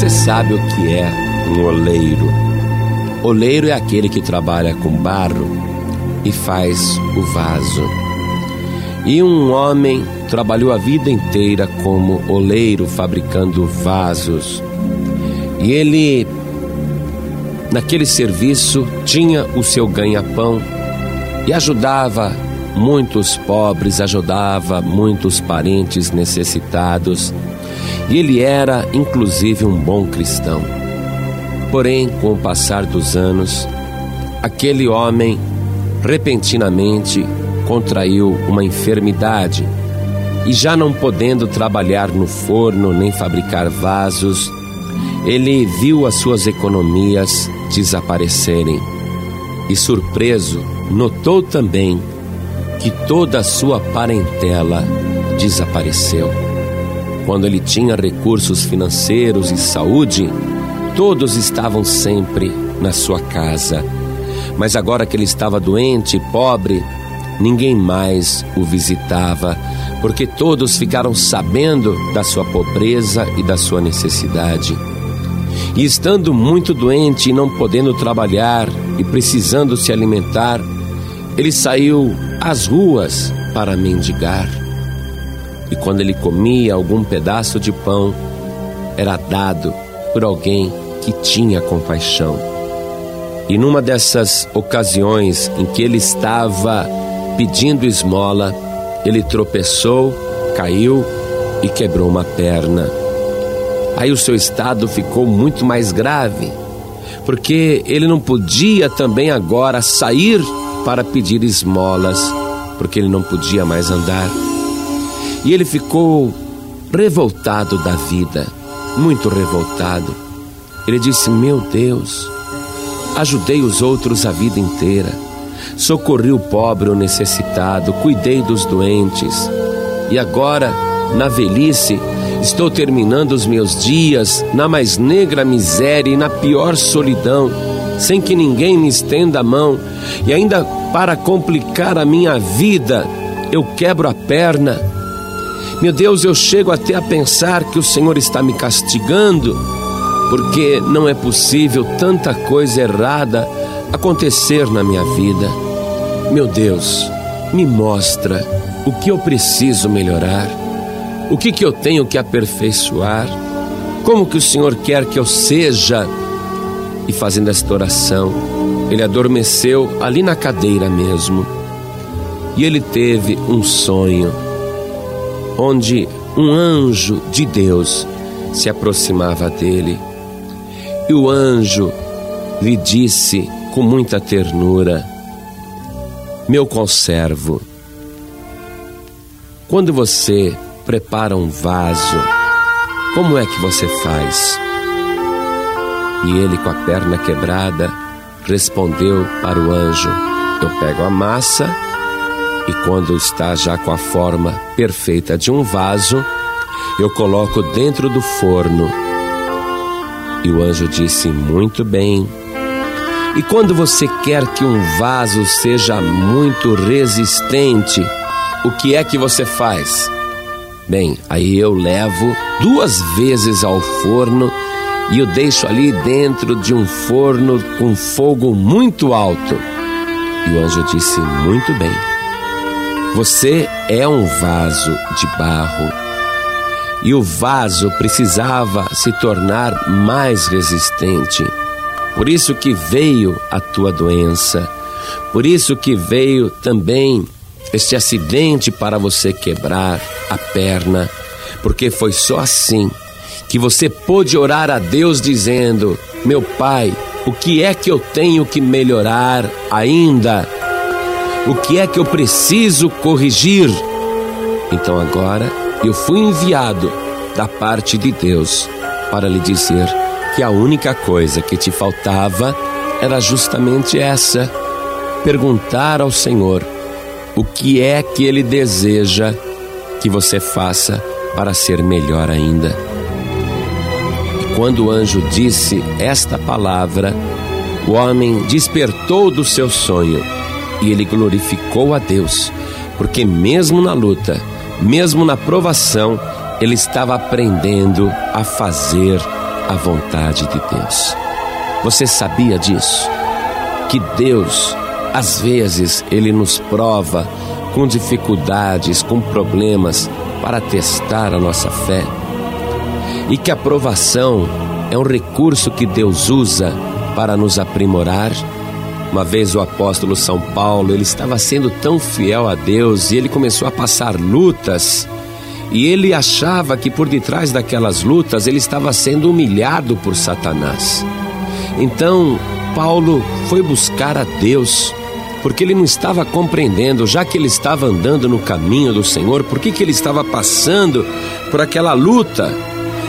Você sabe o que é um oleiro? Oleiro é aquele que trabalha com barro e faz o vaso. E um homem trabalhou a vida inteira como oleiro, fabricando vasos. E ele, naquele serviço, tinha o seu ganha-pão e ajudava muitos pobres, ajudava muitos parentes necessitados. E ele era, inclusive, um bom cristão. Porém, com o passar dos anos, aquele homem repentinamente contraiu uma enfermidade e, já não podendo trabalhar no forno nem fabricar vasos, ele viu as suas economias desaparecerem e, surpreso, notou também que toda a sua parentela desapareceu. Quando ele tinha recursos financeiros e saúde, todos estavam sempre na sua casa. Mas agora que ele estava doente e pobre, ninguém mais o visitava, porque todos ficaram sabendo da sua pobreza e da sua necessidade. E estando muito doente e não podendo trabalhar e precisando se alimentar, ele saiu às ruas para mendigar. E quando ele comia algum pedaço de pão, era dado por alguém que tinha compaixão. E numa dessas ocasiões em que ele estava pedindo esmola, ele tropeçou, caiu e quebrou uma perna. Aí o seu estado ficou muito mais grave, porque ele não podia também agora sair para pedir esmolas, porque ele não podia mais andar. E ele ficou revoltado da vida, muito revoltado. Ele disse: Meu Deus, ajudei os outros a vida inteira, socorri o pobre ou necessitado, cuidei dos doentes, e agora, na velhice, estou terminando os meus dias na mais negra miséria e na pior solidão sem que ninguém me estenda a mão, e ainda para complicar a minha vida, eu quebro a perna. Meu Deus, eu chego até a pensar que o Senhor está me castigando, porque não é possível tanta coisa errada acontecer na minha vida. Meu Deus, me mostra o que eu preciso melhorar, o que, que eu tenho que aperfeiçoar, como que o Senhor quer que eu seja e fazendo esta oração, ele adormeceu ali na cadeira mesmo. E ele teve um sonho onde um anjo de Deus se aproximava dele. E o anjo lhe disse com muita ternura: Meu conservo, quando você prepara um vaso, como é que você faz? E ele, com a perna quebrada, respondeu para o anjo: Eu pego a massa e, quando está já com a forma perfeita de um vaso, eu coloco dentro do forno. E o anjo disse: Muito bem. E quando você quer que um vaso seja muito resistente, o que é que você faz? Bem, aí eu levo duas vezes ao forno e o deixo ali dentro de um forno com fogo muito alto. E o anjo disse: Muito bem. Você é um vaso de barro. E o vaso precisava se tornar mais resistente. Por isso que veio a tua doença. Por isso que veio também este acidente para você quebrar a perna, porque foi só assim que você pôde orar a Deus dizendo: Meu Pai, o que é que eu tenho que melhorar ainda? O que é que eu preciso corrigir? Então agora eu fui enviado da parte de Deus para lhe dizer que a única coisa que te faltava era justamente essa: perguntar ao Senhor o que é que Ele deseja que você faça para ser melhor ainda. Quando o anjo disse esta palavra, o homem despertou do seu sonho e ele glorificou a Deus, porque mesmo na luta, mesmo na provação, ele estava aprendendo a fazer a vontade de Deus. Você sabia disso? Que Deus, às vezes, Ele nos prova com dificuldades, com problemas, para testar a nossa fé. E que a provação é um recurso que Deus usa para nos aprimorar. Uma vez o apóstolo São Paulo, ele estava sendo tão fiel a Deus e ele começou a passar lutas. E ele achava que por detrás daquelas lutas ele estava sendo humilhado por Satanás. Então, Paulo foi buscar a Deus porque ele não estava compreendendo, já que ele estava andando no caminho do Senhor, por que, que ele estava passando por aquela luta?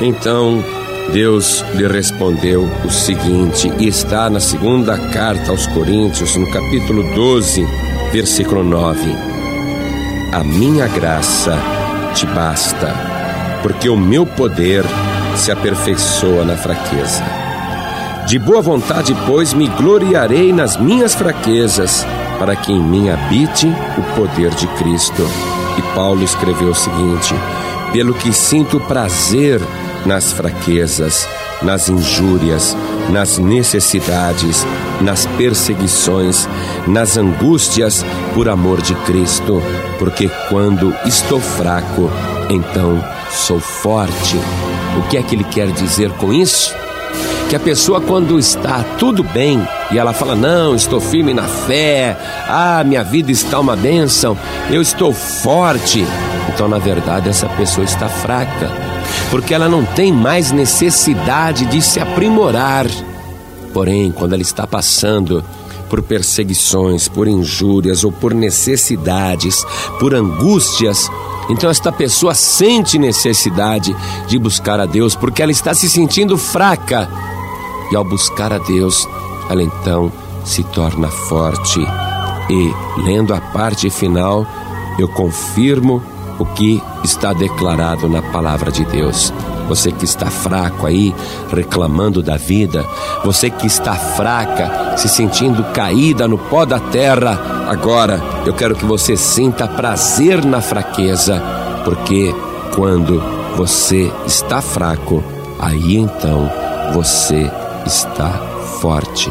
Então Deus lhe respondeu o seguinte, e está na segunda carta aos Coríntios, no capítulo 12, versículo 9: A minha graça te basta, porque o meu poder se aperfeiçoa na fraqueza. De boa vontade, pois, me gloriarei nas minhas fraquezas, para que em mim habite o poder de Cristo. E Paulo escreveu o seguinte: pelo que sinto prazer nas fraquezas, nas injúrias, nas necessidades, nas perseguições, nas angústias por amor de Cristo, porque quando estou fraco, então sou forte. O que é que ele quer dizer com isso? que a pessoa, quando está tudo bem e ela fala: Não, estou firme na fé, ah, minha vida está uma bênção, eu estou forte. Então, na verdade, essa pessoa está fraca, porque ela não tem mais necessidade de se aprimorar. Porém, quando ela está passando por perseguições, por injúrias ou por necessidades, por angústias, então esta pessoa sente necessidade de buscar a Deus porque ela está se sentindo fraca e ao buscar a Deus, ela então se torna forte. E, lendo a parte final, eu confirmo o que está declarado na palavra de Deus. Você que está fraco aí, reclamando da vida, você que está fraca, se sentindo caída no pó da terra, agora eu quero que você sinta prazer na fraqueza, porque quando você está fraco, aí então você está forte.